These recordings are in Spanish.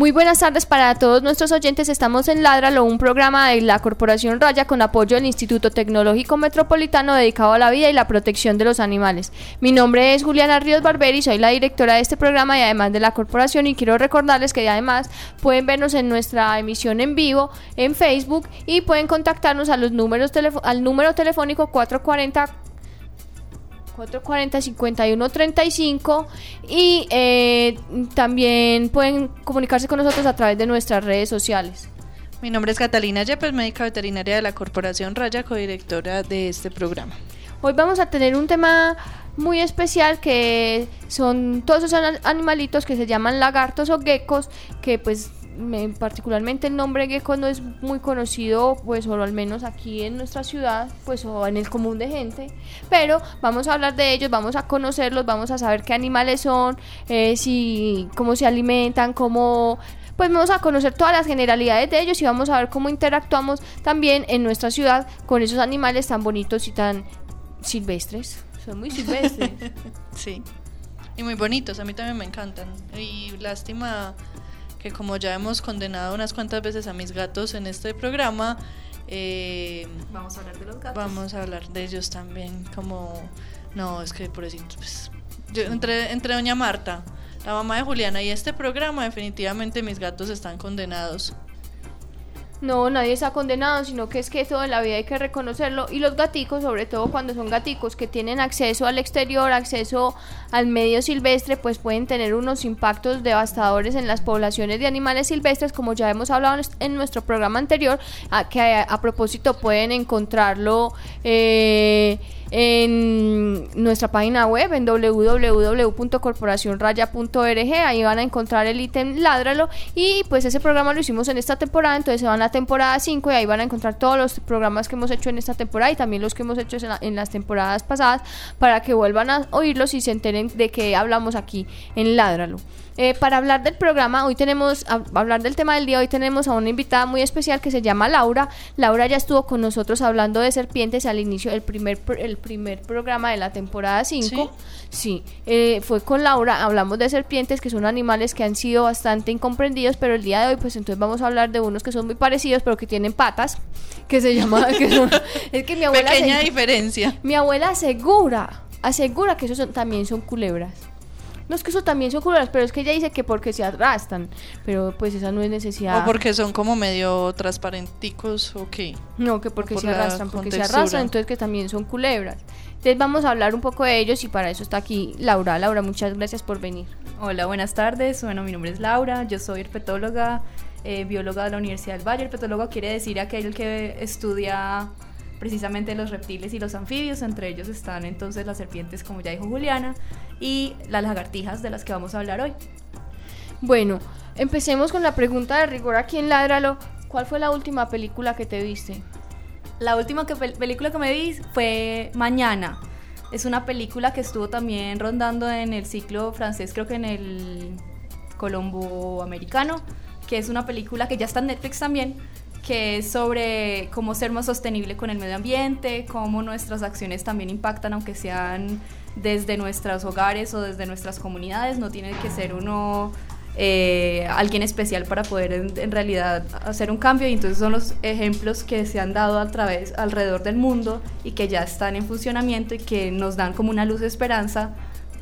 Muy buenas tardes para todos nuestros oyentes. Estamos en Ladralo, un programa de la Corporación Raya con apoyo del Instituto Tecnológico Metropolitano dedicado a la vida y la protección de los animales. Mi nombre es Juliana Ríos Barberi, soy la directora de este programa y además de la corporación y quiero recordarles que además pueden vernos en nuestra emisión en vivo en Facebook y pueden contactarnos a los números al número telefónico 440 440-5135 y eh, también pueden comunicarse con nosotros a través de nuestras redes sociales. Mi nombre es Catalina Yepes, médica veterinaria de la Corporación Raya, codirectora de este programa. Hoy vamos a tener un tema muy especial que son todos esos animalitos que se llaman lagartos o geckos que pues particularmente el nombre gecko no es muy conocido, pues o al menos aquí en nuestra ciudad, pues o en el común de gente, pero vamos a hablar de ellos, vamos a conocerlos, vamos a saber qué animales son, eh, si cómo se alimentan, cómo pues vamos a conocer todas las generalidades de ellos y vamos a ver cómo interactuamos también en nuestra ciudad con esos animales tan bonitos y tan silvestres. Son muy silvestres. sí. Y muy bonitos, a mí también me encantan. Y lástima que como ya hemos condenado unas cuantas veces a mis gatos en este programa, eh, vamos a hablar de los gatos. Vamos a hablar de ellos también, como, no, es que por eso, pues, yo, entre, entre doña Marta, la mamá de Juliana y este programa, definitivamente mis gatos están condenados. No, nadie está condenado, sino que es que todo en la vida hay que reconocerlo. Y los gaticos, sobre todo cuando son gaticos que tienen acceso al exterior, acceso al medio silvestre, pues pueden tener unos impactos devastadores en las poblaciones de animales silvestres, como ya hemos hablado en nuestro programa anterior, a, que a, propósito pueden encontrarlo. Eh, en nuestra página web en www.corporacionraya.org ahí van a encontrar el ítem Ládralo. Y pues ese programa lo hicimos en esta temporada. Entonces se van a la temporada 5 y ahí van a encontrar todos los programas que hemos hecho en esta temporada y también los que hemos hecho en, las temporadas pasadas para que vuelvan a oírlos y se enteren de que hablamos aquí en Ládralo eh, para hablar del programa, hoy tenemos, a, hablar del tema del día, hoy tenemos a una invitada muy especial que se llama Laura. Laura ya estuvo con nosotros hablando de serpientes al inicio del primer, el primer programa de la temporada 5. Sí, eh, fue con Laura, hablamos de serpientes que son animales que han sido bastante incomprendidos, pero el día de hoy pues entonces vamos a hablar de unos que son muy parecidos, pero que tienen patas, que se llama... es que mi abuela... Pequeña diferencia. Mi abuela asegura, asegura que esos también son culebras. No es que eso también son culebras, pero es que ella dice que porque se arrastran. Pero pues esa no es necesidad. O porque son como medio transparenticos o qué. No, que porque se arrastran, porque se arrastran, entonces que también son culebras. Entonces vamos a hablar un poco de ellos y para eso está aquí Laura. Laura, muchas gracias por venir. Hola, buenas tardes. Bueno, mi nombre es Laura, yo soy herpetóloga, eh, bióloga de la Universidad del Valle. Herpetólogo quiere decir aquel que estudia precisamente los reptiles y los anfibios, entre ellos están entonces las serpientes, como ya dijo Juliana, y las lagartijas de las que vamos a hablar hoy. Bueno, empecemos con la pregunta de rigor aquí en Ládralo. ¿Cuál fue la última película que te viste? La última película que me vi fue Mañana. Es una película que estuvo también rondando en el ciclo francés, creo que en el Colombo americano, que es una película que ya está en Netflix también, que es sobre cómo ser más sostenible con el medio ambiente, cómo nuestras acciones también impactan, aunque sean desde nuestros hogares o desde nuestras comunidades, no tiene que ser uno eh, alguien especial para poder en, realidad hacer un cambio. Y entonces son los ejemplos que se han dado a través alrededor del mundo y que ya están en funcionamiento y que nos dan como una luz de esperanza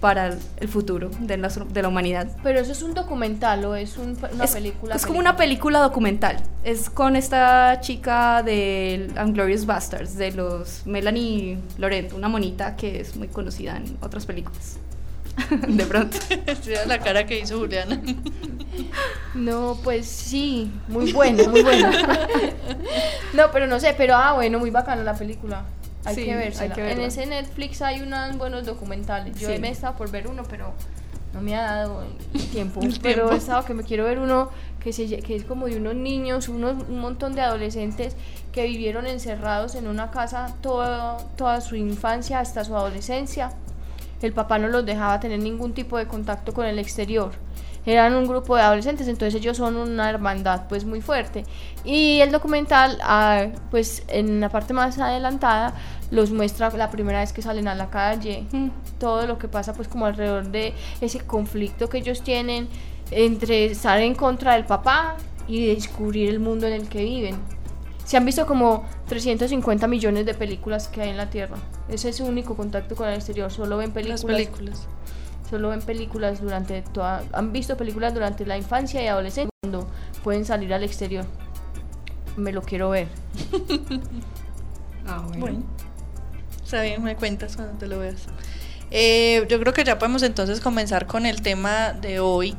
para el futuro de la, de la humanidad. Pero eso es un documental o es una película. Es como una película documental. Es con esta chica de Unglorious Bastards, de los Melanie Laurent, una monita que es muy conocida en otras películas. de pronto. la cara que hizo Juliana. No, pues sí, muy bueno, muy bueno. no, pero no sé, pero ah, bueno, muy bacana la película. Hay Sí, que verse. hay que en ese Netflix hay unos buenos documentales. Yo Sí. me he estado por ver uno, pero no me ha dado el tiempo. El pero tiempo. he estado que me quiero ver uno que, se, que es como de unos niños, unos, un montón de adolescentes que vivieron encerrados en una casa toda, toda su infancia hasta su adolescencia. El papá no los dejaba tener ningún tipo de contacto con el exterior. Eran un grupo de adolescentes, entonces ellos son una hermandad pues muy fuerte. Y el documental, ah, pues en la parte más adelantada, los muestra la primera vez que salen a la calle, todo lo que pasa pues como alrededor de ese conflicto que ellos tienen entre estar en contra del papá y descubrir el mundo en el que viven. Se han visto como 350 millones de películas que hay en la Tierra. Ese es su único contacto con el exterior. Solo ven películas. Las películas. Solo ven películas durante toda. Han visto películas durante la infancia y adolescencia cuando pueden salir al exterior. Me lo quiero ver. Ah, bueno. Bueno, está bien, me cuentas cuando te lo veas. Eh, yo creo que ya podemos entonces comenzar con el tema de hoy,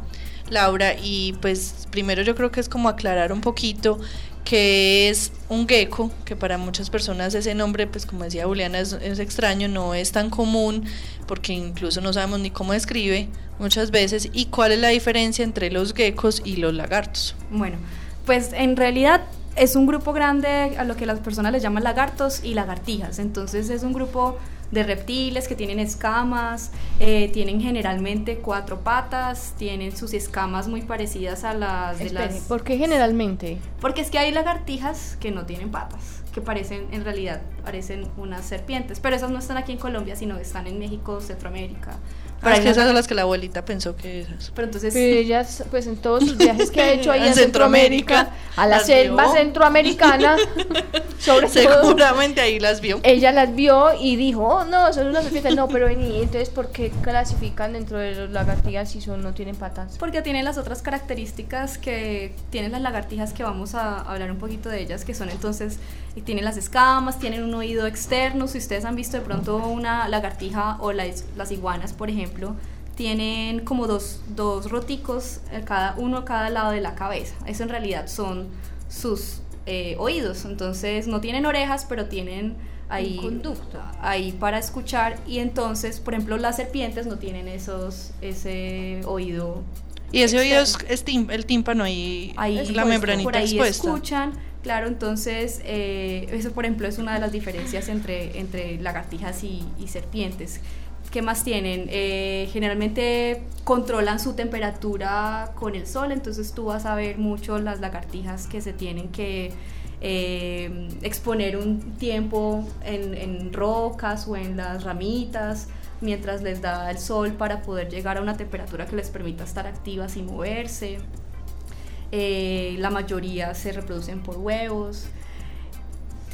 Laura, y pues primero yo creo que es como aclarar un poquito que es un gecko, que para muchas personas ese nombre, pues como decía Juliana, es, es extraño, no es tan común, porque incluso no sabemos ni cómo escribe muchas veces, y cuál es la diferencia entre los geckos y los lagartos. Bueno, pues en realidad es un grupo grande a lo que las personas les llaman lagartos y lagartijas. Entonces es un grupo de reptiles que tienen escamas, eh, tienen generalmente cuatro patas, tienen sus escamas muy parecidas a las de las... ¿por qué generalmente? Porque es que hay lagartijas que no tienen patas, que parecen, en realidad, parecen unas serpientes, pero esas no están aquí en Colombia, sino están en México, Centroamérica. Pero Ah, hay es que esas son las que la abuelita pensó que esas. pero entonces... Pero ellas, pues en todos sus viajes que ha hecho ahí En en Centroamérica, Centroamérica, a la las selva vio. centroamericana, sobre todo, Seguramente ahí las vio. ella las vio y dijo, oh, no, son unas serpientes, no, pero vení, entonces, ¿por qué clasifican dentro de los lagartijas si son, no tienen patas? Porque tienen las otras características que tienen las lagartijas que vamos a hablar un poquito de ellas, que son entonces, y tienen las escamas, tienen un oído externo, si ustedes han visto de pronto una lagartija o las, las iguanas, por ejemplo, tienen como dos, dos roticos, eh, cada uno a cada lado de la cabeza. Eso en realidad son sus eh, oídos, entonces no tienen orejas, pero tienen ahí conducto. ahí para escuchar y entonces, por ejemplo, las serpientes no tienen esos ese oído Y ese oído es, externo. es el tímpano ahí, ahí la expuesto, membranita por ahí expuesta. escuchan claro entonces eh, eso por ejemplo es una de las diferencias entre entre lagartijas y, y serpientes ¿Qué más tienen? Eh, generalmente controlan su temperatura con el sol, entonces tú vas a ver mucho las lagartijas que se tienen que eh, exponer un tiempo en, rocas o en las ramitas mientras les da el sol para poder llegar a una temperatura que les permita estar activas y moverse. Eh, la mayoría se reproducen por huevos.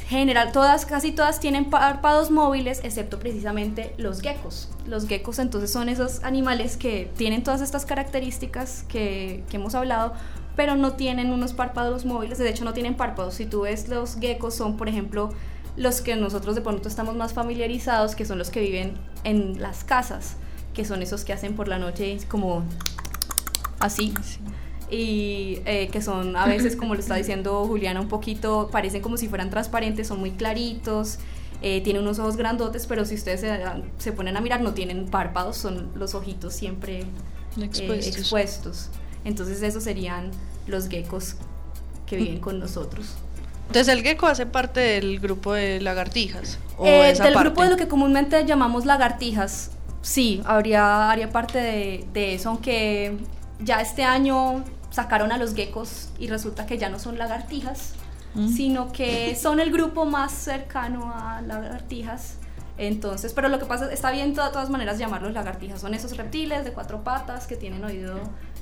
General, todas, casi todas tienen párpados móviles, excepto precisamente los geckos. Los geckos entonces son esos animales que tienen todas estas características que, hemos hablado, pero no tienen unos párpados móviles, de hecho no tienen párpados. Si tú ves los geckos son, por ejemplo, los que nosotros de pronto estamos más familiarizados, que son los que viven en las casas, que son esos que hacen por la noche como así y eh, que son a veces, como lo está diciendo Juliana, un poquito, parecen como si fueran transparentes, son muy claritos, eh, tienen unos ojos grandotes, pero si ustedes se, se ponen a mirar no tienen párpados, son los ojitos siempre eh, Expuestos. expuestos. Entonces esos serían los geckos que viven con nosotros. Entonces el gecko hace parte del grupo de lagartijas. O Eh, esa del parte? grupo de lo que comúnmente llamamos lagartijas, sí, habría, haría parte de, de eso, aunque ya este año sacaron a los geckos y resulta que ya no son lagartijas, Mm. sino que son el grupo más cercano a lagartijas. Entonces, pero lo que pasa, está bien de todas maneras llamarlos lagartijas, son esos reptiles de cuatro patas que tienen oído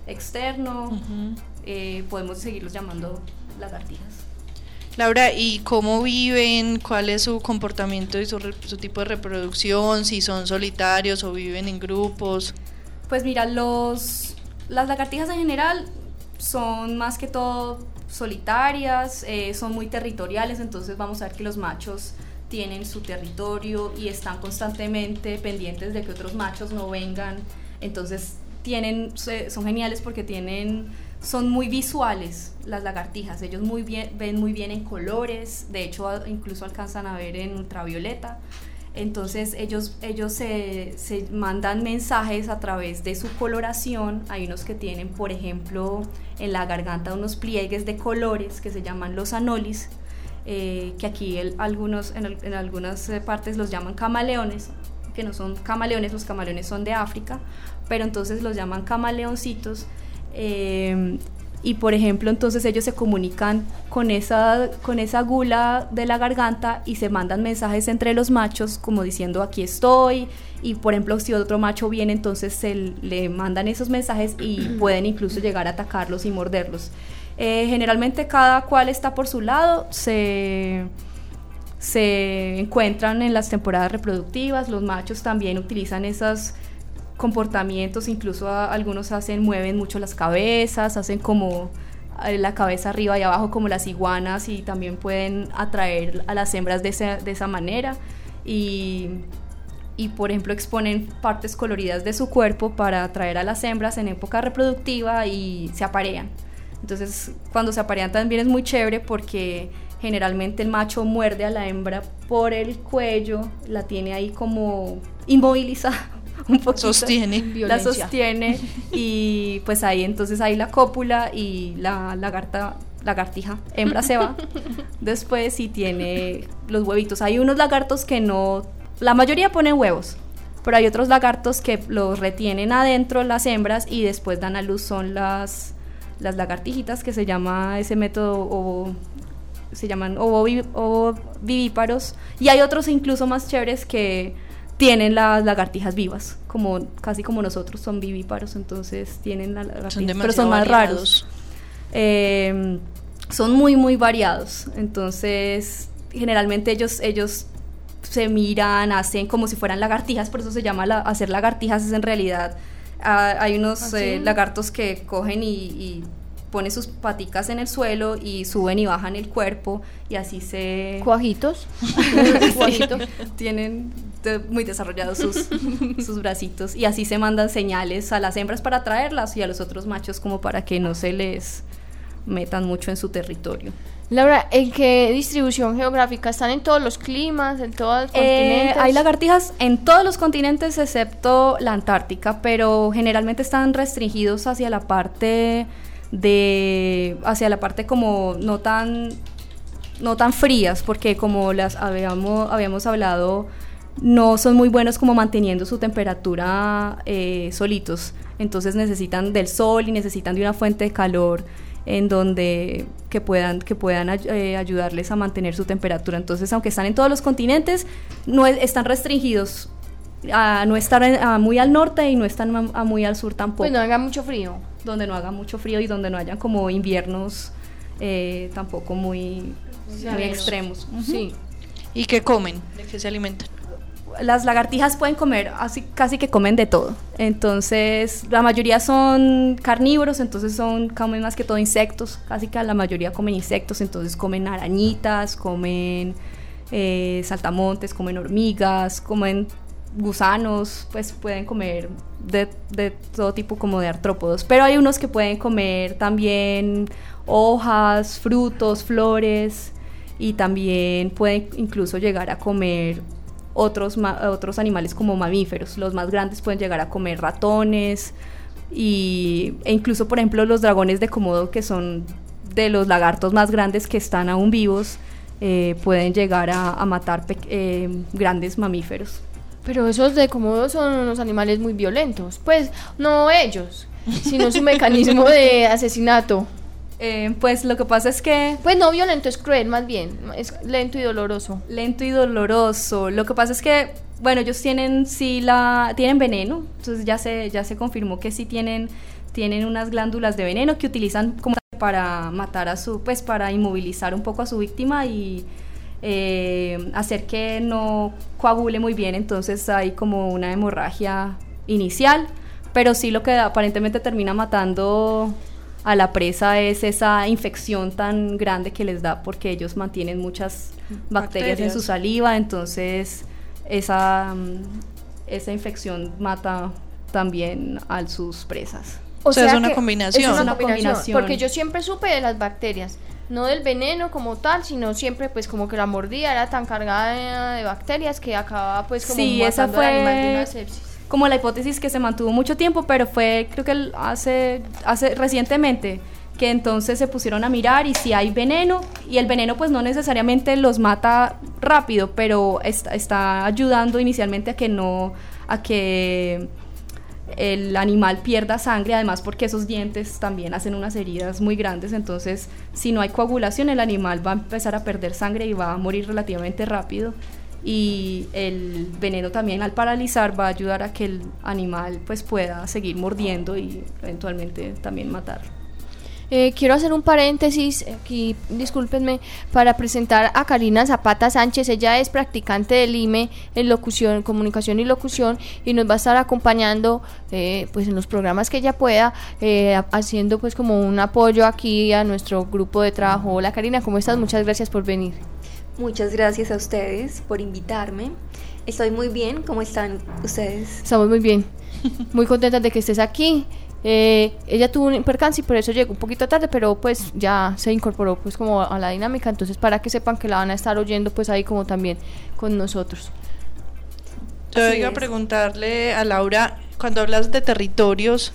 externo, Ujú. eh, podemos seguirlos llamando lagartijas. Laura, ¿y cómo viven? ¿Cuál es su comportamiento y su, su tipo de reproducción? Si son solitarios o viven en grupos. Pues mira, los, las lagartijas en general son más que todo solitarias, eh, son muy territoriales, entonces vamos a ver que los machos tienen su territorio y están constantemente pendientes de que otros machos no vengan, entonces tienen, son geniales porque tienen son muy visuales las lagartijas, ellos muy bien, ven muy bien en colores, de hecho incluso alcanzan a ver en ultravioleta. Entonces ellos, ellos se, se, mandan mensajes a través de su coloración. Hay unos que tienen, por ejemplo, en la garganta unos pliegues de colores que se llaman los anolis, eh, que aquí algunos, en, en, algunas eh, partes los llaman camaleones, que no son camaleones, los camaleones son de África, pero entonces los llaman camaleoncitos. Eh, y por ejemplo entonces ellos se comunican con esa, con esa gula de la garganta y se mandan mensajes entre los machos como diciendo aquí estoy y por ejemplo si otro macho viene entonces se le mandan esos mensajes y pueden incluso llegar a atacarlos y morderlos. Eh, generalmente cada cual está por su lado, se, se encuentran en las temporadas reproductivas, los machos también utilizan esas comportamientos, incluso algunos hacen, mueven mucho las cabezas, hacen como eh, la cabeza arriba y abajo como las iguanas y también pueden atraer a las hembras de esa, de esa manera y, y, por ejemplo exponen partes coloridas de su cuerpo para atraer a las hembras en época reproductiva y se aparean. Entonces cuando se aparean también es muy chévere porque generalmente el macho muerde a la hembra por el cuello, la tiene ahí como inmovilizada un poquito. Sostiene. La sostiene y pues ahí entonces ahí la cópula y la lagarta lagartija, hembra se va. Después sí tiene los huevitos. Hay unos lagartos que no, la mayoría ponen huevos, pero hay otros lagartos que los retienen adentro las hembras y después dan a luz son las, las lagartijitas que se llama ese método o se llaman ovovivíparos y hay otros incluso más chéveres que tienen las lagartijas vivas, como casi como nosotros son vivíparos, entonces tienen las lagartijas, pero son más raros. Em, son muy muy variados, entonces generalmente ellos ellos se miran, hacen como si fueran lagartijas, por eso se llama hacer lagartijas, es en realidad ah, hay unos ¿Ah, eh, lagartos que cogen y, y ponen sus paticas en el suelo y suben y bajan el cuerpo y así se... Cuajitos. Tienen muy desarrollados sus, sus bracitos y así se mandan señales a las hembras para atraerlas y a los otros machos como para que no se les metan mucho en su territorio. Laura, ¿en qué distribución geográfica están en todos los climas, en todos los eh, continentes? Hay lagartijas en todos los continentes excepto la Antártica, pero generalmente están restringidos hacia la parte de hacia la parte como no tan no tan frías, porque como las habíamos habíamos hablado no son muy buenos como manteniendo su temperatura eh, solitos. Entonces necesitan del sol y necesitan de una fuente de calor en donde que puedan, que puedan eh, ayudarles a mantener su temperatura. Entonces, aunque están en todos los continentes, no están restringidos a no estar muy al norte y no están muy al sur tampoco. Pues no haga mucho frío. Donde no haga mucho frío y donde no hayan como inviernos eh, tampoco muy, extremos. Sí. ¿Y qué comen? ¿De qué se alimentan? Las lagartijas pueden comer, así casi que comen de todo. Entonces, la mayoría son carnívoros, entonces son comen más que todo insectos, casi que la mayoría comen insectos, entonces comen arañitas, comen eh, saltamontes, comen hormigas, comen gusanos, pues pueden comer de, de, todo tipo como de artrópodos, pero hay unos que pueden comer también hojas, frutos, flores y también pueden incluso llegar a comer otros, otros animales como mamíferos. Los más grandes pueden llegar a comer ratones y, e incluso, por ejemplo, los dragones de Komodo, que son de los lagartos más grandes que están aún vivos, eh, pueden llegar a, matar eh, grandes mamíferos. Pero esos de Komodo son unos animales muy violentos. Pues no ellos, sino su mecanismo de asesinato. Eh, pues lo que pasa es que... Pues no violento, es cruel más bien, es lento y doloroso. Lento y doloroso. Lo que pasa es que, bueno, ellos tienen, sí, la, tienen veneno, entonces ya se, ya se confirmó que sí tienen, tienen unas glándulas de veneno que utilizan como para matar a su, pues para inmovilizar un poco a su víctima y eh, hacer que no coagule muy bien, entonces hay como una hemorragia inicial, pero sí lo que aparentemente termina matando a la presa es esa infección tan grande que les da porque ellos mantienen muchas bacterias, en su saliva, entonces esa, mm, esa infección mata también a sus presas. O sea, es una combinación. Es una, Una combinación, combinación. Porque yo siempre supe de las bacterias. No del veneno como tal, sino siempre pues como que la mordida era tan cargada de, de bacterias que acababa pues como Sí, esa matando al animal de fue una sepsis. Como la hipótesis que se mantuvo mucho tiempo, pero fue creo que hace, hace recientemente que entonces se pusieron a mirar y si hay veneno y el veneno pues no necesariamente los mata rápido, pero está, está ayudando inicialmente a que no a que el animal pierda sangre, además porque esos dientes también hacen unas heridas muy grandes, entonces si no hay coagulación el animal va a empezar a perder sangre y va a morir relativamente rápido y el veneno también al paralizar va a ayudar a que el animal pues pueda seguir mordiendo y eventualmente también matarlo. Eh, quiero hacer un paréntesis aquí, discúlpenme, para presentar a Karina Zapata Sánchez. Ella es practicante del IME en locución, comunicación y locución y nos va a estar acompañando eh, pues en los programas que ella pueda, eh, ha- haciendo pues como un apoyo aquí a nuestro grupo de trabajo. Hola Karina, ¿cómo estás? Muchas gracias por venir. Muchas gracias a ustedes por invitarme. Estoy muy bien. ¿Cómo están ustedes? Estamos muy bien, muy contentas de que estés aquí. Eh, ella tuvo un percance y por eso llegó un poquito tarde, pero pues ya se incorporó pues como a la dinámica, entonces para que sepan que la van a estar oyendo pues ahí como también con nosotros. Yo Así iba a preguntarle a Laura, cuando hablas de territorios,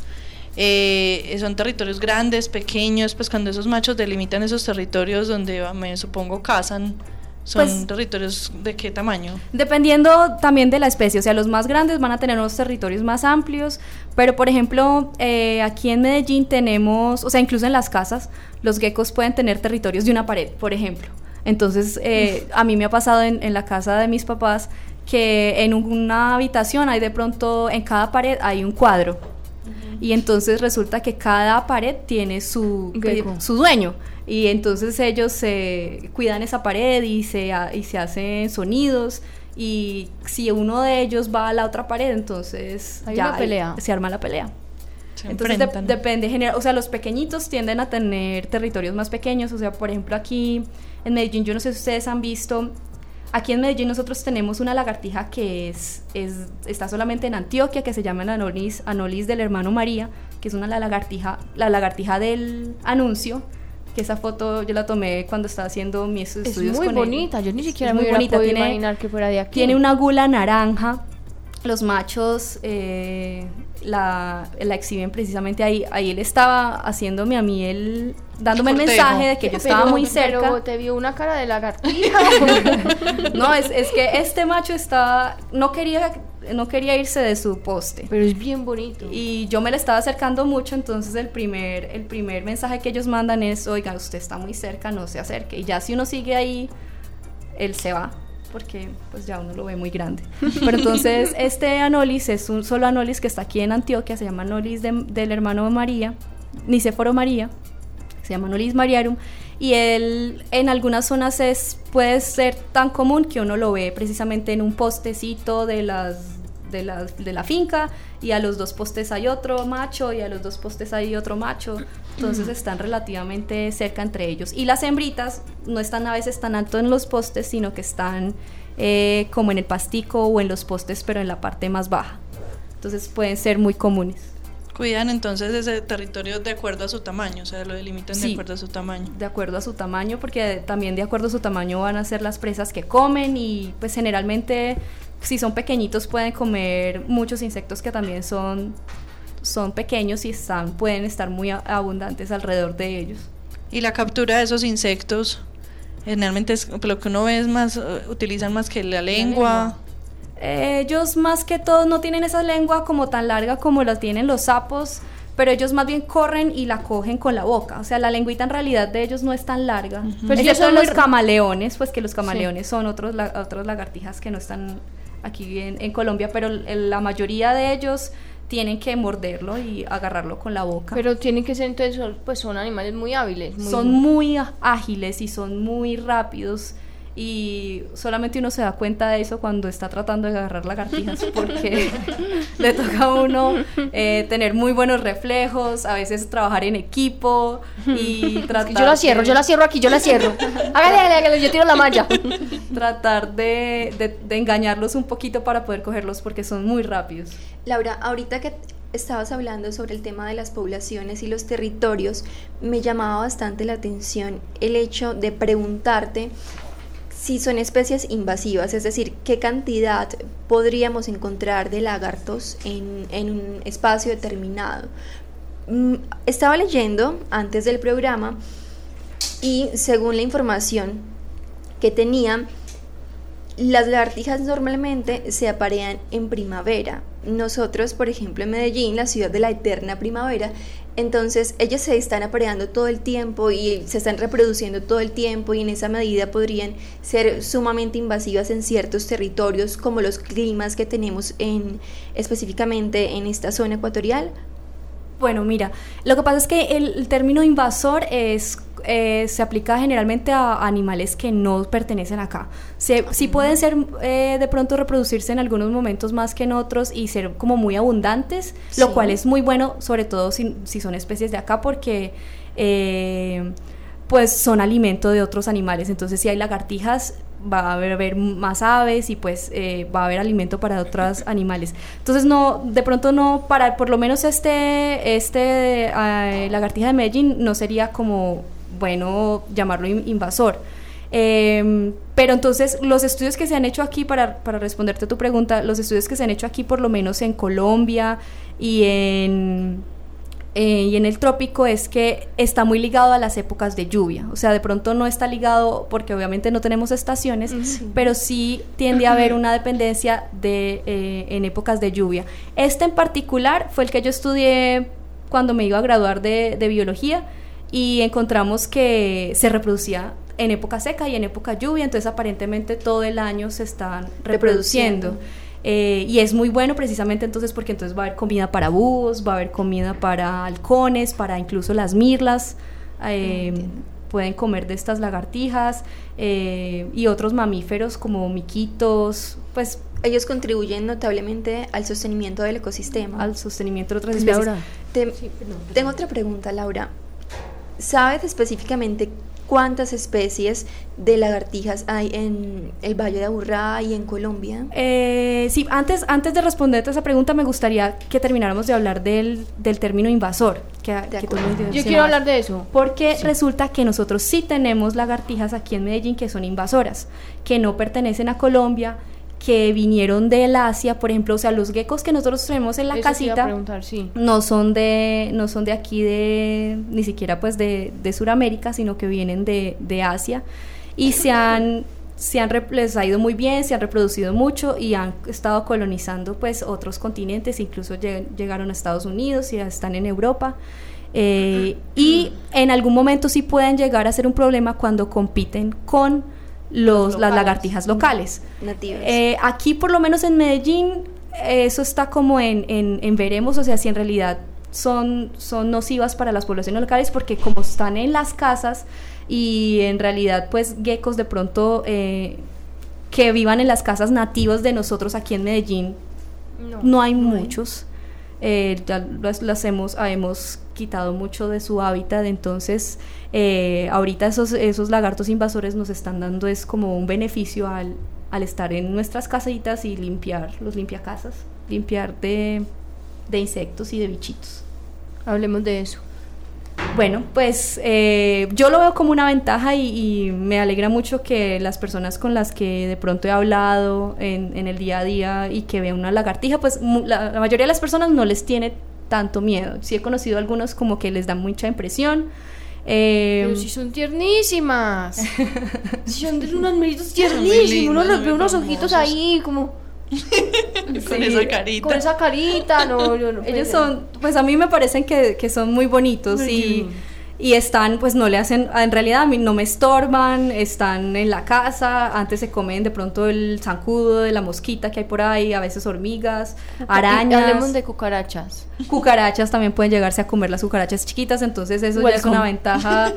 eh, son territorios grandes, pequeños, pues cuando esos machos delimitan esos territorios donde me supongo cazan, son Pues- territorios de qué tamaño? Dependiendo también de la especie, o sea, los más grandes van a tener unos territorios más amplios, pero por ejemplo, eh, aquí en Medellín tenemos, o sea, incluso en las casas, los geckos pueden tener territorios de una pared, por ejemplo. Entonces, eh, a mí me ha pasado en, en la casa de mis papás que en una habitación hay de pronto, en cada pared hay un cuadro. Y entonces resulta que cada pared tiene su, su dueño. Y entonces ellos se cuidan esa pared y se, y se hacen sonidos. Y si uno de ellos va a la otra pared, entonces Hay ya una pelea. se arma la pelea. Se Entonces de- depende, general, o sea, los pequeñitos tienden a tener territorios más pequeños, o sea, por ejemplo aquí en Medellín, yo no sé si ustedes han visto, aquí en Medellín nosotros tenemos una lagartija que es, es está solamente en Antioquia, que se llama la Anolis, Anolis del hermano María, que es una la lagartija, la lagartija del anuncio, que esa foto yo la tomé cuando estaba haciendo mis Es estudios muy con ella. bonita, yo ni Es siquiera muy me hubiera bonita, podido tiene- imaginar que fuera de aquí. tiene una gula naranja. Los machos eh, la, la exhiben precisamente ahí. Ahí él estaba haciéndome a mí, él dándome el mensaje de que yo Pero- estaba muy Pero cerca. te vio una cara de lagartija. No, es, es que este macho estaba, no quería, no quería irse de su poste. pero es bien bonito. Y yo me le estaba acercando mucho, entonces el primer, el primer mensaje que ellos mandan es, oiga, usted está muy cerca, no se acerque. Y ya si uno sigue ahí, él se va, porque pues ya uno lo ve muy grande. Pero entonces este Anolis es un solo Anolis que está aquí en Antioquia, se llama Anolis de- del hermano María, Nicéforo María, se llama Anolis mariarum, y él en algunas zonas es, puede ser tan común que uno lo ve precisamente en un postecito de las de la, de la finca y a los dos postes hay otro macho y a los dos postes hay otro macho, entonces están relativamente cerca entre ellos. Y las hembritas no están a veces tan alto en los postes, sino que están eh, como en el pastico o en los postes, pero en la parte más baja. Entonces pueden ser muy comunes. Cuidan entonces ese territorio de acuerdo a su tamaño, o sea, lo delimitan de acuerdo a su tamaño. de acuerdo a su tamaño, porque también de acuerdo a su tamaño van a ser las presas que comen y pues generalmente si son pequeñitos pueden comer muchos insectos que también son, son pequeños y están, pueden estar muy abundantes alrededor de ellos. Y la captura de esos insectos, generalmente es, lo que uno ve es más, eh, utilizan más que la lengua. Eh, ellos más que todo no tienen esa lengua como tan larga como la tienen los sapos, pero ellos más bien corren y la cogen con la boca. O sea, la lengüita en realidad de ellos no es tan larga. Pero ellos Excepto son los camaleones, pues que los camaleones son otros, la- otros lagartijas que no están aquí en, en Colombia, pero la mayoría de ellos tienen que morderlo y agarrarlo con la boca. Pero tienen que ser entonces, pues son animales muy hábiles. muy- son muy ágiles y son muy rápidos y solamente uno se da cuenta de eso cuando está tratando de agarrar lagartijas porque le toca a uno eh, tener muy buenos reflejos, a veces trabajar en equipo y tratar Yo la cierro, de- yo la cierro aquí, yo la cierro. Hágale, hágale, hágale, yo tiro la malla. tratar de, de- de engañarlos un poquito para poder cogerlos porque son muy rápidos. Laura, ahorita que estabas hablando sobre el tema de las poblaciones y los territorios, me llamaba bastante la atención el hecho de preguntarte si son especies invasivas, es decir, qué cantidad podríamos encontrar de lagartos en, un espacio determinado. Mm, estaba leyendo antes del programa y según la información que tenía, las lagartijas normalmente se aparean en primavera. Nosotros, por ejemplo, en Medellín, la ciudad de la eterna primavera, entonces ellas se están apareando todo el tiempo y se están reproduciendo todo el tiempo y en esa medida podrían ser sumamente invasivas en ciertos territorios como los climas que tenemos en específicamente en esta zona ecuatorial. Bueno, mira, lo que pasa es que el, término invasor es, eh, se aplica generalmente a animales que no pertenecen acá. Se, sí pueden ser eh, de pronto reproducirse en algunos momentos más que en otros y ser como muy abundantes, lo cual es muy bueno, sobre todo si, si son especies de acá, porque eh, pues son alimento de otros animales. Entonces, si hay lagartijas, va a haber, más aves y pues eh, va a haber alimento para otros animales. Entonces no, de pronto no, para por lo menos este, este eh, lagartija de Medellín no sería como bueno llamarlo invasor. Em, pero entonces los estudios que se han hecho aquí, para, para responderte a tu pregunta, los estudios que se han hecho aquí por lo menos en Colombia y en eh, y en el trópico es que está muy ligado a las épocas de lluvia. O sea, de pronto no está ligado porque obviamente no tenemos estaciones, pero sí tiende a haber una dependencia de, eh, en épocas de lluvia. Este en particular fue el que yo estudié cuando me iba a graduar de, biología y encontramos que se reproducía en época seca y en época lluvia, entonces aparentemente todo el año se están reproduciendo. Eh, y es muy bueno precisamente entonces porque entonces va a haber comida para búhos, va a haber comida para halcones, para incluso las mirlas. Eh, pueden comer de estas lagartijas eh, y otros mamíferos como miquitos, pues ellos contribuyen notablemente al sostenimiento del ecosistema. Al sostenimiento de otras especies. tengo otra pregunta, Laura. ¿Sabes específicamente ¿Cuántas especies de lagartijas hay en el Valle de Aburrá y en Colombia? Eh, sí, antes, antes de responderte a esa pregunta me gustaría que termináramos de hablar del, término invasor. Que, Yo quiero hablar de eso. Porque resulta que nosotros sí tenemos lagartijas aquí en Medellín que son invasoras, que no pertenecen a Colombia, que vinieron del Asia, por ejemplo, o sea, los geckos que nosotros tenemos en la casita no son de no son de aquí de ni siquiera pues de, de Sudamérica, sino que vienen de, de Asia. Y se han se han les ha ido muy bien, se han reproducido mucho y han estado colonizando pues otros continentes, incluso llegaron a Estados Unidos y ya están en Europa. Eh, y en algún momento sí pueden llegar a ser un problema cuando compiten con los, las lagartijas locales. Eh, aquí, por lo menos en Medellín, eso está como en, en, veremos, o sea, si en realidad son, son nocivas para las poblaciones locales, porque como están en las casas y en realidad, pues, geckos de pronto eh, que vivan en las casas nativas de nosotros aquí en Medellín, no, hay muchos. Eh, ya las, hemos, hemos quitado mucho de su hábitat, entonces eh, ahorita esos, esos lagartos invasores nos están dando es como un beneficio al, al estar en nuestras casitas y limpiar los limpiacasas, limpiar de, de insectos y de bichitos. Hablemos de eso. Bueno, pues eh, yo lo veo como una ventaja y, me alegra mucho que las personas con las que de pronto he hablado en, en el día a día y que vean una lagartija, pues la, la, mayoría de las personas no les tiene tanto miedo. Sí he conocido algunos como que les da mucha impresión, eh, Pero si son tiernísimas. si son de unos meritos tiernísimos. Uno los ve unos ojitos ahí como... con esa carita. Con esa carita, no, Ellos son, pues a mí me parecen que, que son muy bonitos y y están, pues no le hacen, en realidad a mí no me estorban, están en la casa, antes se comen de pronto el zancudo de la mosquita que hay por ahí, a veces hormigas, arañas. hablemos de cucarachas. Cucarachas también pueden llegarse a comer las cucarachas chiquitas, entonces eso ya es una ventaja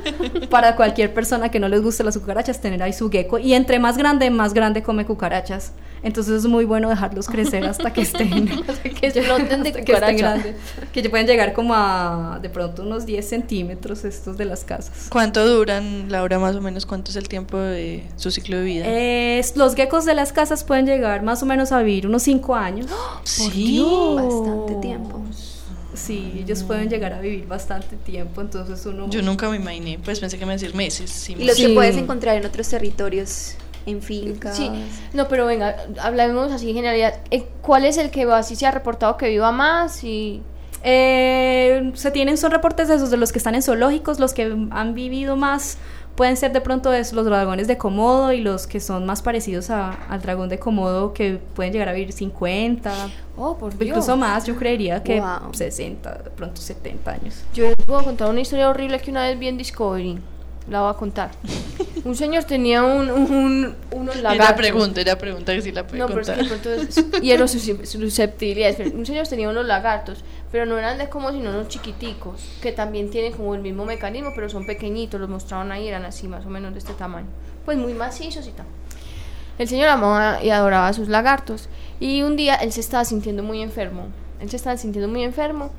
para cualquier persona que no les guste las cucarachas, tener ahí su gecko. Y entre más grande, más grande come cucarachas. Entonces es muy bueno dejarlos crecer hasta que estén, que exploten de. Que, que pueden llegar como a de pronto unos 10 centímetros estos de las casas. ¿Cuánto duran, Laura, más o menos? ¿Cuánto es el tiempo de su ciclo de vida? los geckos de las casas pueden llegar más o menos a vivir unos 5 años. ¡Oh! sí, bastante tiempo. Sí, ellos pueden llegar a vivir bastante tiempo, entonces uno... Yo nunca me imaginé, pues pensé que me decir meses. Sí, Y los Sí. que puedes encontrar en otros territorios, en fincas. Sí, no, pero venga, hablemos así en generalidad. Eh, ¿Cuál es el que va, así se ha reportado que viva más? Y Eh, se tienen, son reportes de esos, de los que están en zoológicos, los que han vivido más pueden ser de pronto es los dragones de Komodo y los que son más parecidos a- al dragón de Komodo que pueden llegar a vivir 50, Oh, por Dios. incluso más, yo creería que Wow. 60, de pronto 70 años. Yo les puedo contar una historia horrible que una vez vi en Discovery. La voy a contar. un señor tenía un, un- unos lagartos. Era pregunta, era pregunta que sí la puede No, pero es que contar. de pronto es- hiero sus susceptibilidades. Pero Un señor tenía unos lagartos, pero no eran de como sino unos chiquiticos, que también tienen como el mismo mecanismo, pero son pequeñitos, los mostraban ahí, eran así más o menos de este tamaño. Pues muy macizos y tal. El señor amaba y adoraba a sus lagartos. Y un día él se estaba sintiendo muy enfermo. Él se estaba sintiendo muy enfermo.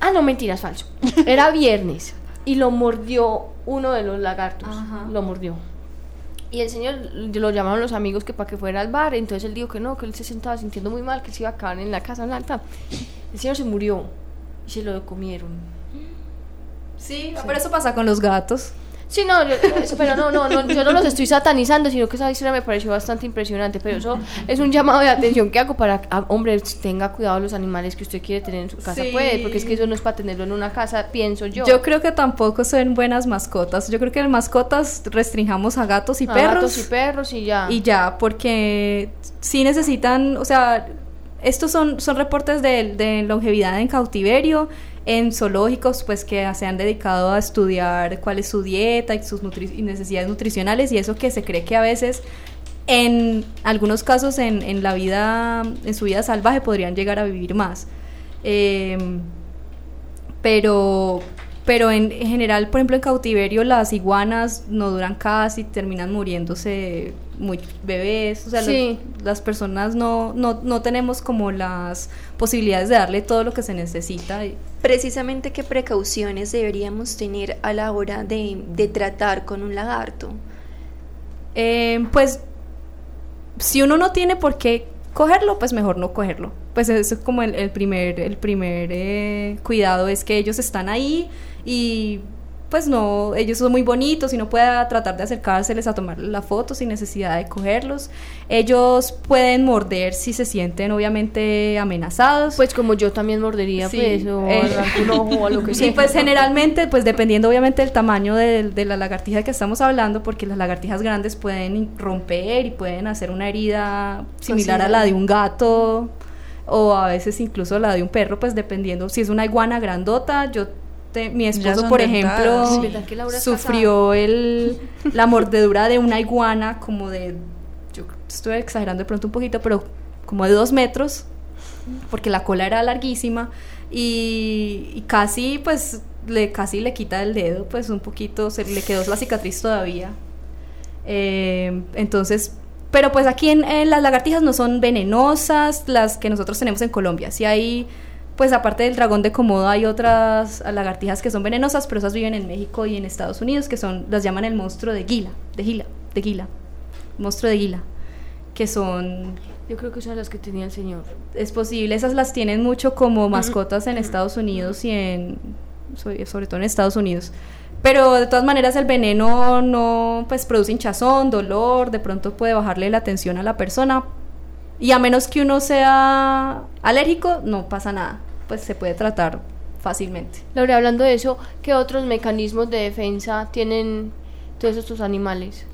Ah, no, mentiras, falso. Era viernes y lo mordió uno de los lagartos. Ajá. Lo mordió. Y el señor lo llamaron los amigos que para que fuera al bar. Entonces él dijo que no, que él se sentaba sintiendo muy mal, que se iba a acabar en la casa. bla, tal. El señor se murió y se lo comieron. Sí, pero eso pasa con los gatos. Sí, no, yo- eso, pero no, no, no, yo no los estoy satanizando, sino que esa historia me pareció bastante impresionante. Pero eso es un llamado de atención que hago para, ah, hombre, tenga cuidado los animales que usted quiere tener en su casa, Sí. puede, porque es que eso no es para tenerlo en una casa, pienso yo. Yo. creo que tampoco son buenas mascotas. Yo creo que en mascotas restringamos a gatos y A perros. gatos y perros y ya. Y ya, porque sí necesitan, o sea, estos son, son reportes de, de longevidad en cautiverio, en zoológicos, pues que se han dedicado a estudiar cuál es su dieta y sus nutri- y necesidades nutricionales y eso que se cree que a veces en algunos casos en, en la vida, en su vida salvaje podrían llegar a vivir más. Em, pero pero en, en general, por ejemplo, en cautiverio las iguanas no duran casi, terminan muriéndose muy bebés, o sea, Sí. los- las personas no, no, no tenemos como las posibilidades de darle todo lo que se necesita. Precisamente qué precauciones deberíamos tener a la hora de, de tratar con un lagarto. Eh, pues si uno no tiene por qué cogerlo, pues mejor no cogerlo. Pues eso es como el, el primer, el primer eh, cuidado es que ellos están ahí y pues no, ellos son muy bonitos y no puede tratar de acercárseles a tomar la foto sin necesidad de cogerlos. Ellos pueden morder si se sienten obviamente amenazados. Pues como yo también mordería, Sí, pues, o eh. un ojo o lo que sea. Sí, pues generalmente, pues dependiendo obviamente del tamaño de, de la lagartija que estamos hablando, porque las lagartijas grandes pueden romper y pueden hacer una herida similar a la de un gato o a veces incluso la de un perro, pues dependiendo. Si es una iguana grandota, yo te- mi esposo, por ejemplo, Sí, ¿verdad que Laura es sufrió el, la mordedura de una iguana como de, yo estoy exagerando de pronto un poquito, pero como de dos metros, porque la cola era larguísima y, y casi pues le casi le quita el dedo, pues un poquito, se le quedó la cicatriz todavía. Eh, entonces, pero pues aquí en, en las lagartijas no son venenosas las que nosotros tenemos en Colombia. Si hay, pues aparte del dragón de Komodo hay otras lagartijas que son venenosas, pero esas viven en México y en Estados Unidos, que son, las llaman el monstruo de Gila, de Gila, de Gila, monstruo de Gila, que son Yo creo que son las que tenía el señor. es posible, esas las tienen mucho como mascotas en Estados Unidos y en sobre, sobre todo en Estados Unidos. Pero de todas maneras el veneno no pues produce hinchazón, dolor, de pronto puede bajarle la tensión a la persona. Y a menos que uno sea alérgico, no pasa nada, pues se puede tratar fácilmente. Laura, hablando de eso, ¿qué otros mecanismos de defensa tienen todos estos animales?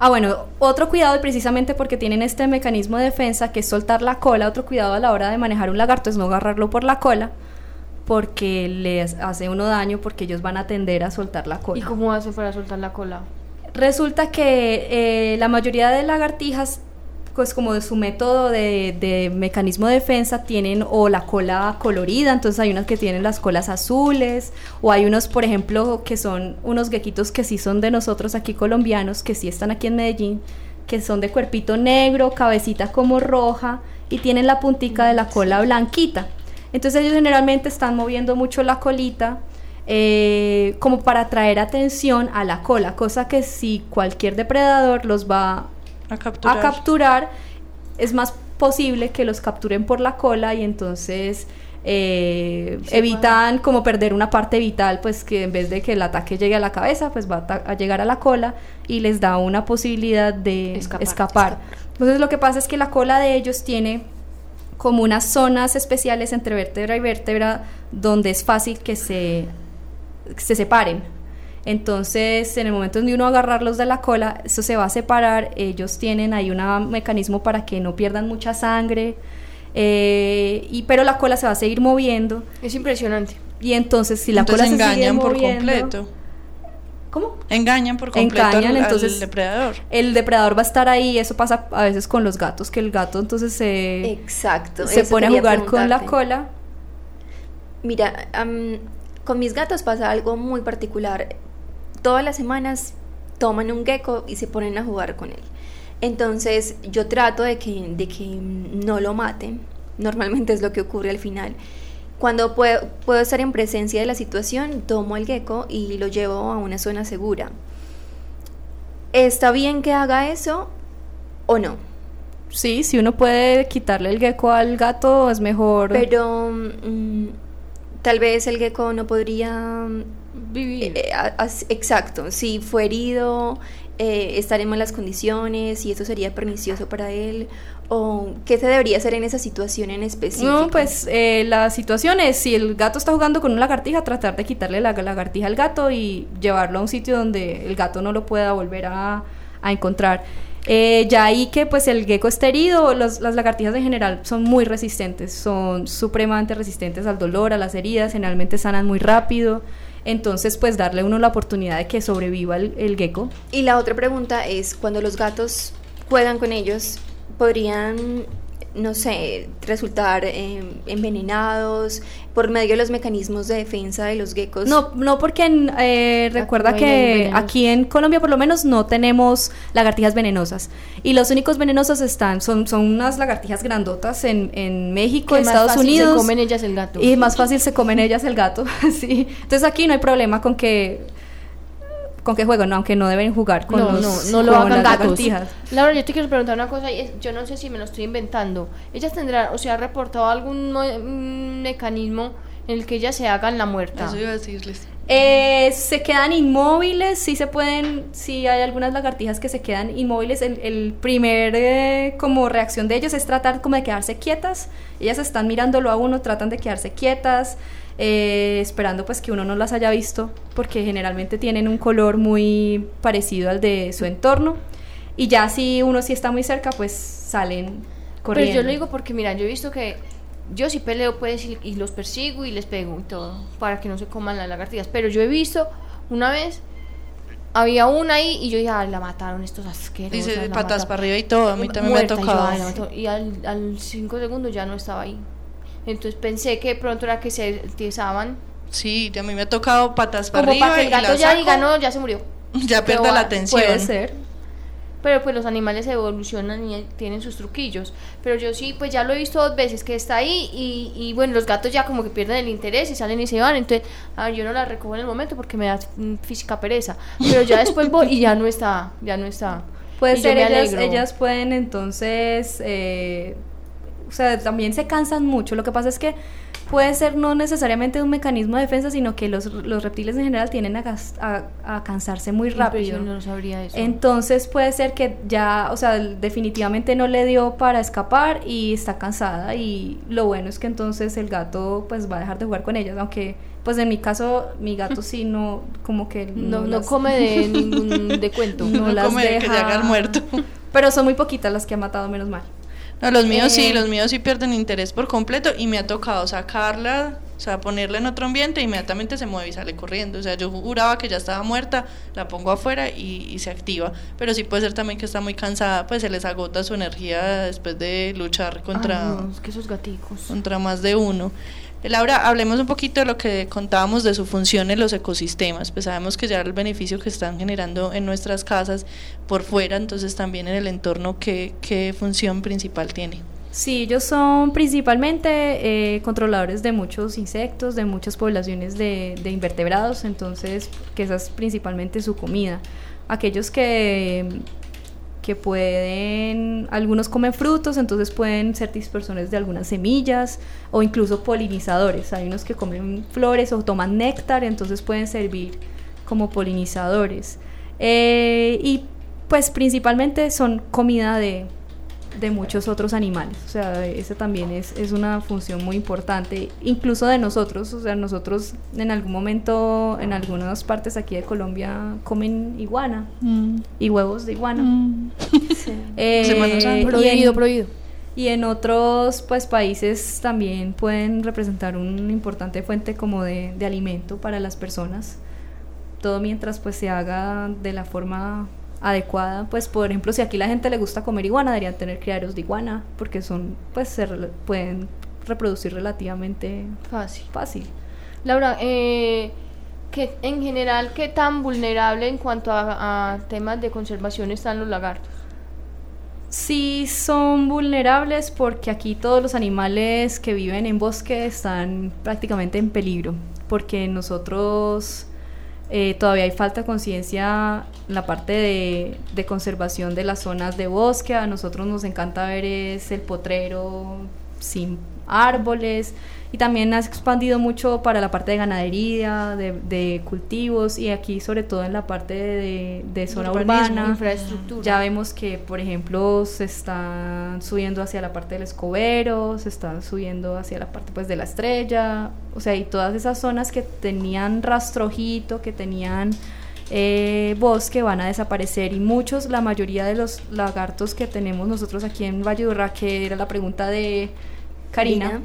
Ah, bueno, otro cuidado y precisamente porque tienen este mecanismo de defensa que es soltar la cola, otro cuidado a la hora de manejar un lagarto es no agarrarlo por la cola porque les hace uno daño porque ellos van a tender a soltar la ¿Y cola. cómo hace para soltar la cola? Resulta que eh, la mayoría de lagartijas, pues como de su método de, de mecanismo de defensa, tienen o la cola colorida, entonces hay unas que tienen las colas azules, o hay unos, por ejemplo, que son unos gequitos que sí son de nosotros aquí colombianos, que sí están aquí en Medellín, que son de cuerpito negro, cabecita como roja, y tienen la puntica de la cola blanquita. Entonces ellos generalmente están moviendo mucho la colita eh, como para atraer atención a la cola, cosa que si cualquier depredador los va A capturar. a capturar, es más posible que los capturen por la cola y entonces eh, evitan como perder una parte vital, pues que en vez de que el ataque llegue a la cabeza, pues va a, a llegar a la cola y les da una posibilidad de Escapar. escapar. Entonces lo que pasa es que la cola de ellos tiene como unas zonas especiales entre vértebra y vértebra donde es fácil que se, se separen. Entonces, en el momento en que uno agarrarlos de la cola, eso se va a separar. Ellos tienen ahí un mecanismo para que no pierdan mucha sangre. eh, y, pero la cola se va a seguir moviendo. Es impresionante. Y entonces, si la Entonces cola se sigue engañan por moviendo- completo. ¿Cómo? Engañan por completo Engañan, al, al entonces- depredador. El depredador va a estar ahí. Eso pasa a veces con los gatos, que el gato entonces se, Exacto. se pone a jugar con la cola. Mira, am, con mis gatos pasa algo muy particular. Todas las semanas toman un gecko y se ponen a jugar con él. Entonces yo trato de que, de que no lo maten. Normalmente es lo que ocurre al final. Cuando puedo, puedo estar en presencia de la situación, tomo el gecko y lo llevo a una zona segura. ¿Está bien que haga eso o no? Sí, si uno puede quitarle el gecko al gato, es mejor. Pero mm, tal vez el gecko no podría Vivir. Eh, a- as- exacto, si fue herido, eh, estar en malas condiciones y eso sería pernicioso para él, o qué se debería hacer en esa situación en específico. No, pues eh, la situación es, si el gato está jugando con una lagartija, tratar de quitarle la lagartija al gato y llevarlo a un sitio donde el gato no lo pueda volver a, a encontrar. Eh, ya ahí que pues el gecko esté herido, los- las lagartijas en general son muy resistentes, son supremamente resistentes al dolor, a las heridas, generalmente sanan muy rápido. Entonces, pues darle uno la oportunidad de que sobreviva el, el gecko. Y la otra pregunta es, cuando los gatos juegan con ellos, ¿podrían, no sé, resultar eh, envenenados por medio de los mecanismos de defensa de los geckos? No, no porque en- eh, recuerda no que aquí en Colombia por lo menos no tenemos lagartijas venenosas y los únicos venenosos están son son unas lagartijas grandotas en, en México, Que más Estados fácil Unidos Se comen ellas el gato. y más fácil se comen ellas el gato, sí. Entonces aquí no hay problema con que con que jueguen, aunque no deben jugar con no, los no, no lo hagan las gatos. lagartijas. Laura, yo te quiero preguntar una cosa, y es- yo no sé si me lo estoy inventando. ¿Ellas tendrán, o sea, reportado algún mm, mecanismo en el que ellas se hagan la muerta? Eso iba a decirles. Eh, se quedan inmóviles, sí se pueden, sí hay algunas lagartijas que se quedan inmóviles. El, el primer eh, como reacción de ellos es tratar como de quedarse quietas. Ellas están mirándolo a uno, tratan de quedarse quietas, eh, esperando pues que uno no las haya visto, porque generalmente tienen un color muy parecido al de su entorno. Y ya si uno sí está muy cerca, pues salen corriendo. Pero yo lo digo porque, mira, yo he visto que yo sí peleo, pues, y, y los persigo y les pego y todo, para que no se coman las lagartijas. Pero yo he visto, una vez, había una ahí y yo dije, ay, la mataron estos asquerosos. Dice patas mataron". para arriba y todo. A mí también Muerta, me ha tocado. Y al, al cinco segundos ya no estaba ahí. Entonces pensé que de pronto era que se tizaban. Sí, a mí me ha tocado patas para Como arriba para que el y gato la ya saco, diga, no, ya se murió. ya pierda la ah, atención. Puede ser. Pero pues los animales evolucionan y tienen sus truquillos. Pero yo sí, pues ya lo he visto dos veces que está ahí y, y bueno, los gatos ya como que pierden el interés y salen y se van. Entonces, a ver, yo no la recojo en el momento porque me da mm, física pereza. Pero ya después voy y ya no está, ya no está. Puede Y ser, ellas, ellas pueden entonces, eh, sea, también se cansan mucho. Lo que pasa es que puede ser no necesariamente un mecanismo de defensa, sino que los, los reptiles en general tienden a, gas- a- a cansarse muy rápido. Impresión, no sabría eso. Entonces puede ser que ya, o sea, definitivamente no le dio para escapar y está cansada y lo bueno es que entonces el gato pues va a dejar de jugar con ellas, aunque pues en mi caso mi gato sí no, como que no, no las- come de ningún de cuento. No No, las come que deja- haga el muerto. Pero son muy poquitas las que ha matado, menos mal. No, los míos sí, Eh. los míos sí pierden interés por completo y me ha tocado sacarla, o sea, ponerla en otro ambiente e inmediatamente se mueve y sale corriendo. O sea, yo juraba que ya estaba muerta, la pongo afuera y, y se activa. Pero sí puede ser también que está muy cansada, pues se les agota su energía después de luchar contra, Ay, no, es que esos gaticos. contra más de uno. Eh, Laura, hablemos un poquito de lo que contábamos de su función en los ecosistemas. Pues sabemos que ya el beneficio que están generando en nuestras casas por fuera, entonces también en el entorno, ¿qué, función principal tiene? Sí, ellos son principalmente eh, controladores de muchos insectos, de muchas poblaciones de, de invertebrados, entonces que esa es principalmente su comida. Aquellos que que pueden, algunos comen frutos, entonces pueden ser dispersores de algunas semillas o incluso polinizadores. Hay unos que comen flores o toman néctar, entonces pueden servir como polinizadores. Eh, y pues principalmente son comida de, de muchos otros animales. O sea, esa también es, es, una función muy importante, incluso de nosotros. O sea, nosotros en algún momento, en algunas partes aquí de Colombia, comen iguana mm. y huevos de iguana. Mm. Sí. Eh, prohibido, y prohibido. Y en otros pues países también pueden representar una importante fuente como de, de alimento para las personas. Todo mientras pues se haga de la forma adecuada, pues por ejemplo, si aquí la gente le gusta comer iguana, deberían tener criaderos de iguana, porque son, pues se pueden reproducir relativamente fácil. fácil. Laura, eh, que en general, ¿qué tan vulnerable en cuanto a, temas de conservación están los lagartos? Sí son vulnerables porque aquí todos los animales que viven en bosque están prácticamente en peligro, porque nosotros eh, todavía hay falta conciencia en la parte de, de, conservación de las zonas de bosque. A nosotros nos encanta ver es el potrero sin árboles y también ha expandido mucho para la parte de ganadería, de, cultivos y aquí sobre todo en la parte de, zona urbana. Infraestructura. Ya vemos que, por ejemplo, se están subiendo hacia la parte del escobero, se están subiendo hacia la parte pues de la estrella, o sea, y todas esas zonas que tenían rastrojito, que tenían eh, bosque van a desaparecer y muchos, la mayoría de los lagartos que tenemos nosotros aquí en Valledurra, que era la pregunta de Karina.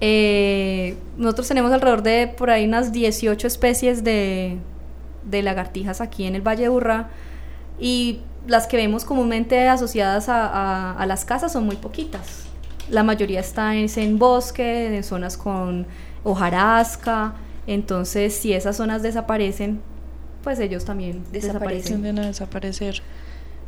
Eh, nosotros tenemos alrededor de por ahí unas 18 especies de, lagartijas aquí en el Valle de Urra y las que vemos comúnmente asociadas a, las casas son muy poquitas. La mayoría están en bosque, en zonas con hojarasca, entonces si esas zonas desaparecen, pues ellos también desaparecen. Tienden a desaparecer.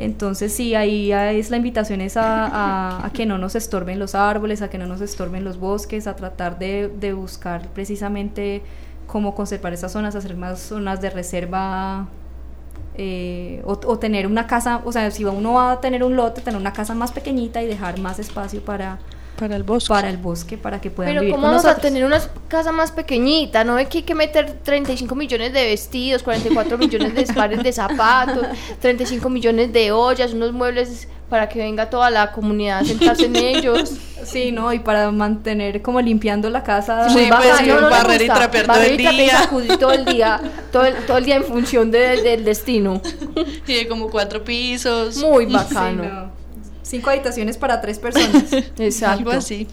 Entonces sí, ahí es la invitación es a, que no nos estorben los árboles, a que no nos estorben los bosques, a tratar de, buscar precisamente cómo conservar esas zonas, hacer más zonas de reserva eh, o, tener una casa, o sea, si uno va a tener un lote, tener una casa más pequeñita y dejar más espacio para, para el bosque. Para el bosque, para que puedan Pero vivir ¿cómo vamos a tener una casa más pequeñita? ¿No ve que hay que meter 35 millones de vestidos, 44 millones de pares de zapatos, 35 millones de ollas, unos muebles para que venga toda la comunidad a sentarse en ellos? Sí, ¿no? Y para mantener como limpiando la casa. Sí, pues, no, barrer y trapear todo el día. todo el día, todo el, todo el día en función del destino. Y de como cuatro pisos. Muy bacano. Cinco habitaciones para tres personas. Exacto. Algo así.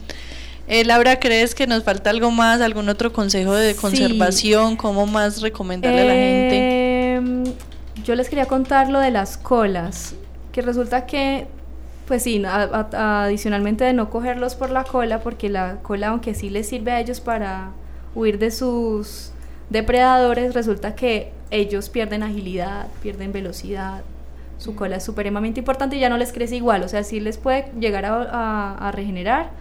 Eh, Laura, ¿crees que nos falta algo más? ¿Algún otro consejo de conservación? ¿Cómo más recomendarle a la gente? Em, yo les quería contar lo de las colas, que resulta que, pues sí, adicionalmente de no cogerlos por la cola, porque la cola, aunque sí les sirve a ellos para huir de sus depredadores, resulta que ellos pierden agilidad, pierden velocidad, su cola es supremamente importante y ya no les crece igual, o sea, sí les puede llegar a, regenerar,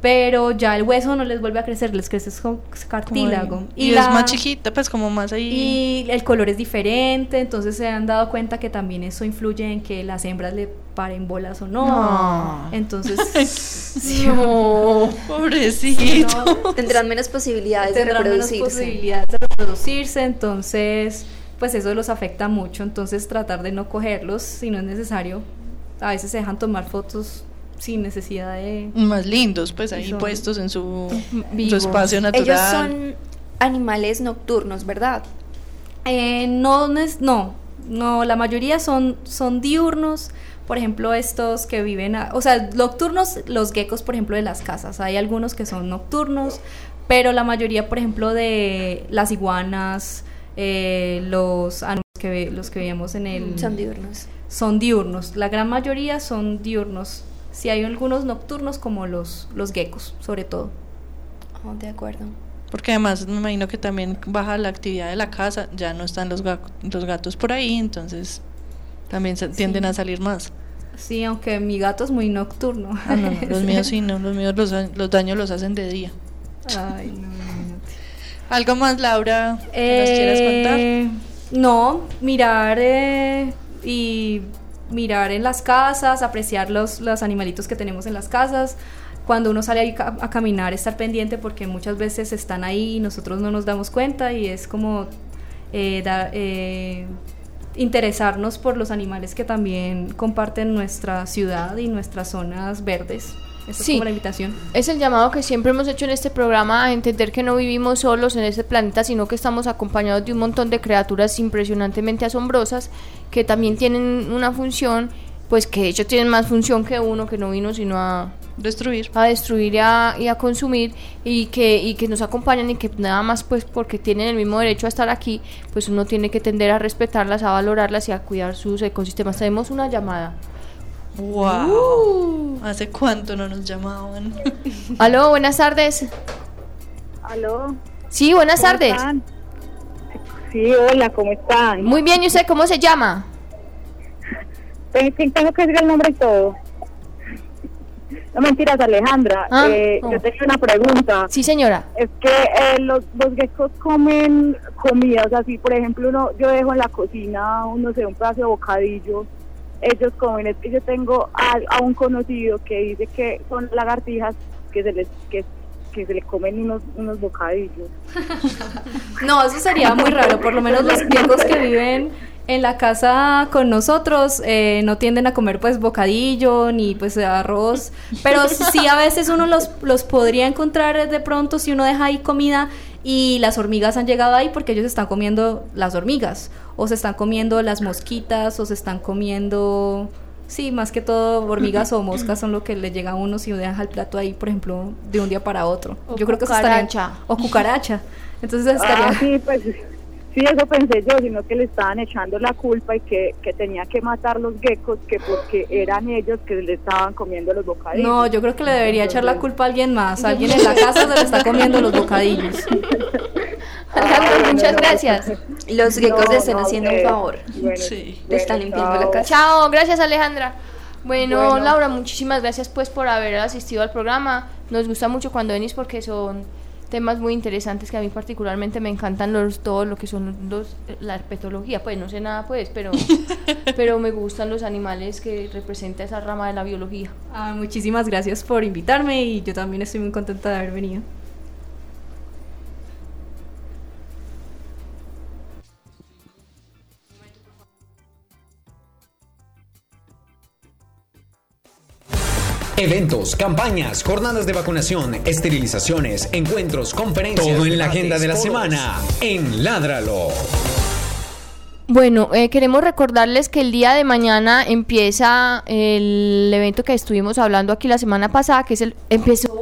pero ya el hueso no les vuelve a crecer, les crece con cartílago. y, es más chiquita, pues como más ahí. Y el color es diferente, entonces se han dado cuenta que también eso influye en que las hembras le paren bolas o no. Entonces, pobrecito. Tendrán menos posibilidades de reproducirse. Menos posibilidades de reproducirse, entonces pues eso los afecta mucho, entonces tratar de no cogerlos si no es necesario. A veces se dejan tomar fotos sin necesidad de... Más lindos, pues ahí puestos en su, espacio natural. Ellos son animales nocturnos, ¿verdad? Eh, no, no, no, la mayoría son, son diurnos. Por ejemplo, estos que viven, o sea, nocturnos, los geckos, por ejemplo, de las casas. Hay algunos que son nocturnos, pero la mayoría, por ejemplo, de las iguanas, eh, los animales que, los que veíamos en el... Son diurnos. Son diurnos, la gran mayoría son diurnos. Si hay algunos nocturnos como los, los geckos, sobre todo. Oh, de acuerdo. Porque además me imagino que también baja la actividad de la casa, ya no están los, los gatos por ahí, entonces también tienden a salir más. Sí, aunque mi gato es muy nocturno. Ah, los míos sí, no, los míos los, los daños los hacen de día. Ay, no. ¿Algo más, Laura, que nos quieras contar? Eh, no, mirar eh, y mirar en las casas, apreciar los, los animalitos que tenemos en las casas. Cuando uno sale ahí a, a caminar, estar pendiente porque muchas veces están ahí y nosotros no nos damos cuenta y es como eh, da- eh, interesarnos por los animales que también comparten nuestra ciudad y nuestras zonas verdes. Esa Sí. es como la invitación. Es el llamado que siempre hemos hecho en este programa a entender que no vivimos solos en este planeta, sino que estamos acompañados de un montón de criaturas impresionantemente asombrosas que también tienen una función, pues que de hecho tienen más función que uno que no vino sino a, Destruir. a destruir y a, y a consumir y que, y que nos acompañan y que nada más pues porque tienen el mismo derecho a estar aquí, pues uno tiene que tender a respetarlas, a valorarlas y a cuidar sus ecosistemas. Tenemos una llamada. ¡Wow! ¿Hace cuánto no nos llamaban? Aló, buenas tardes. Aló. Sí, buenas ¿cómo tardes. están? Sí, hola, ¿cómo están? Muy bien, ¿y usted cómo se llama? Ten- Tengo que decir el nombre y todo. No mentiras, Alejandra. Ah, Eh, oh. Yo tenía una pregunta. Sí, señora. Es que eh, los, los geckos comen comidas así, por ejemplo, uno, yo dejo en la cocina, uno sé, un pedazo de bocadillo, ellos comen, es que yo tengo a, un conocido que dice que son lagartijas que se les que, se le comen unos unos bocadillos. No, eso sería muy raro. Por lo menos los viejos que viven en la casa con nosotros eh, no tienden a comer pues bocadillo ni pues arroz. Pero sí a veces uno los, los podría encontrar de pronto si uno deja ahí comida y las hormigas han llegado ahí porque ellos están comiendo las hormigas. O se están comiendo las mosquitas o se están comiendo... Sí, más que todo hormigas o moscas son lo que le llega a uno si uno deja el plato ahí, por ejemplo, de un día para otro. O Yo creo que eso estaría- cucaracha. O cucaracha. Entonces estaría... Ah, sí, pues sí, eso pensé yo, sino que le estaban echando la culpa y que, que tenía que matar los geckos, que porque eran ellos que le estaban comiendo los bocadillos. No, yo creo que le debería echar la culpa a alguien más. Alguien en la casa se le está comiendo los bocadillos. Alejandro, muchas gracias. Los geckos No, le están no, haciendo un ok. favor. Bueno, Sí. Le están bueno, limpiando la chao. casa. Chao, gracias Alejandra. Bueno, Bueno. Laura, muchísimas gracias pues por haber asistido al programa. Nos gusta mucho cuando venís porque son temas muy interesantes que a mí particularmente me encantan los todo lo que son los la herpetología, pues no sé nada pues, pero pero me gustan los animales que representa esa rama de la biología. Ah, muchísimas gracias por invitarme y yo también estoy muy contenta de haber venido. Eventos, campañas, jornadas de vacunación, esterilizaciones, encuentros, conferencias. Todo en la agenda de la semana en Ládralo. Bueno, eh, queremos recordarles que el día de mañana empieza el evento que estuvimos hablando aquí la semana pasada, que es el empezó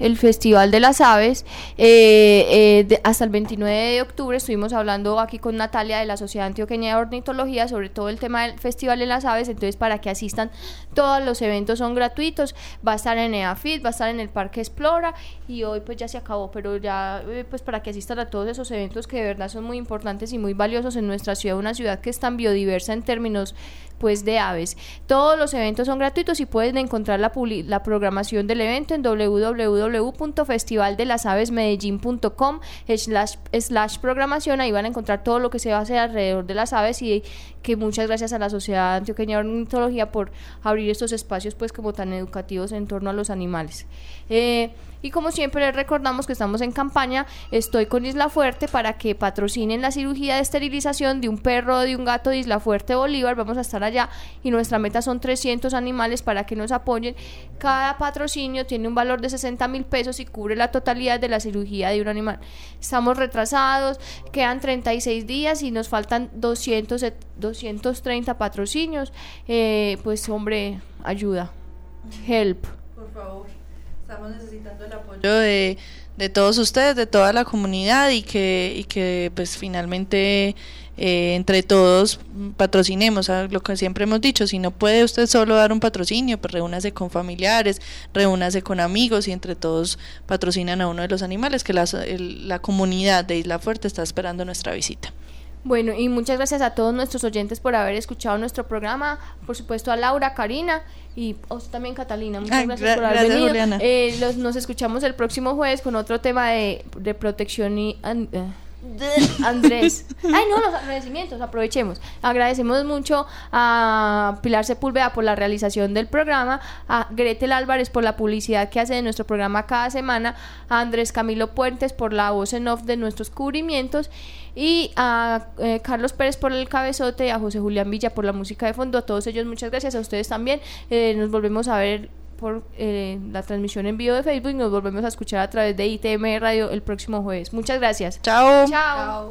el Festival de las Aves. eh, eh, hasta el 29 de octubre estuvimos hablando aquí con Natalia de la Sociedad Antioqueña de Ornitología sobre todo el tema del Festival de las Aves. Entonces, para que asistan, todos los eventos son gratuitos. Va a estar en EAFIT, va a estar en el Parque Explora y hoy pues ya se acabó, pero ya eh, pues para que asistan a todos esos eventos que de verdad son muy importantes y muy valiosos en nuestra ciudad, una ciudad que es tan biodiversa en términos pues de aves. Todos los eventos son gratuitos y pueden encontrar la, la programación del evento en www.festivaldelasavesmedellin.com slash, slash programación. Ahí van a encontrar todo lo que se va a hacer alrededor de las aves y que muchas gracias a la Sociedad Antioqueña de Ornitología por abrir estos espacios pues como tan educativos en torno a los animales. Eh, y como siempre les recordamos que estamos en campaña, estoy con Isla Fuerte para que patrocinen la cirugía de esterilización de un perro de un gato de Isla Fuerte Bolívar. Vamos a estar allá y nuestra meta son 300 animales para que nos apoyen. Cada patrocinio tiene un valor de 60 mil pesos y cubre la totalidad de la cirugía de un animal. Estamos retrasados, quedan 36 días y nos faltan 200, et- 230 patrocinios. Eh, pues hombre, ayuda. Help. Por favor, estamos necesitando el apoyo de, de todos ustedes, de toda la comunidad y que, y que pues finalmente eh, entre todos patrocinemos a lo que siempre hemos dicho, si no puede usted solo dar un patrocinio, pues reúnase con familiares, reúnase con amigos y entre todos patrocinan a uno de los animales que la, el- la comunidad de Isla Fuerte está esperando nuestra visita. Bueno, y muchas gracias a todos nuestros oyentes por haber escuchado nuestro programa. Por supuesto a Laura, Karina y a usted también, Catalina. Muchas Ay, gracias gra- por haber gracias, venido. Eh, los- nos escuchamos el próximo jueves con otro tema de, de protección y... eh, Andrés. Ay, no, los agradecimientos, aprovechemos. Agradecemos mucho a Pilar Sepúlveda por la realización del programa, a Gretel Álvarez por la publicidad que hace de nuestro programa cada semana, a Andrés Camilo Puentes por la voz en off de nuestros cubrimientos y a eh, Carlos Pérez por el cabezote a José Julián Villa por la música de fondo. A todos ellos muchas gracias, a ustedes también. Eh, nos volvemos a ver por eh, la transmisión en vivo de Facebook y nos volvemos a escuchar a través de ITM Radio el próximo jueves. Muchas gracias. Chao. Chao.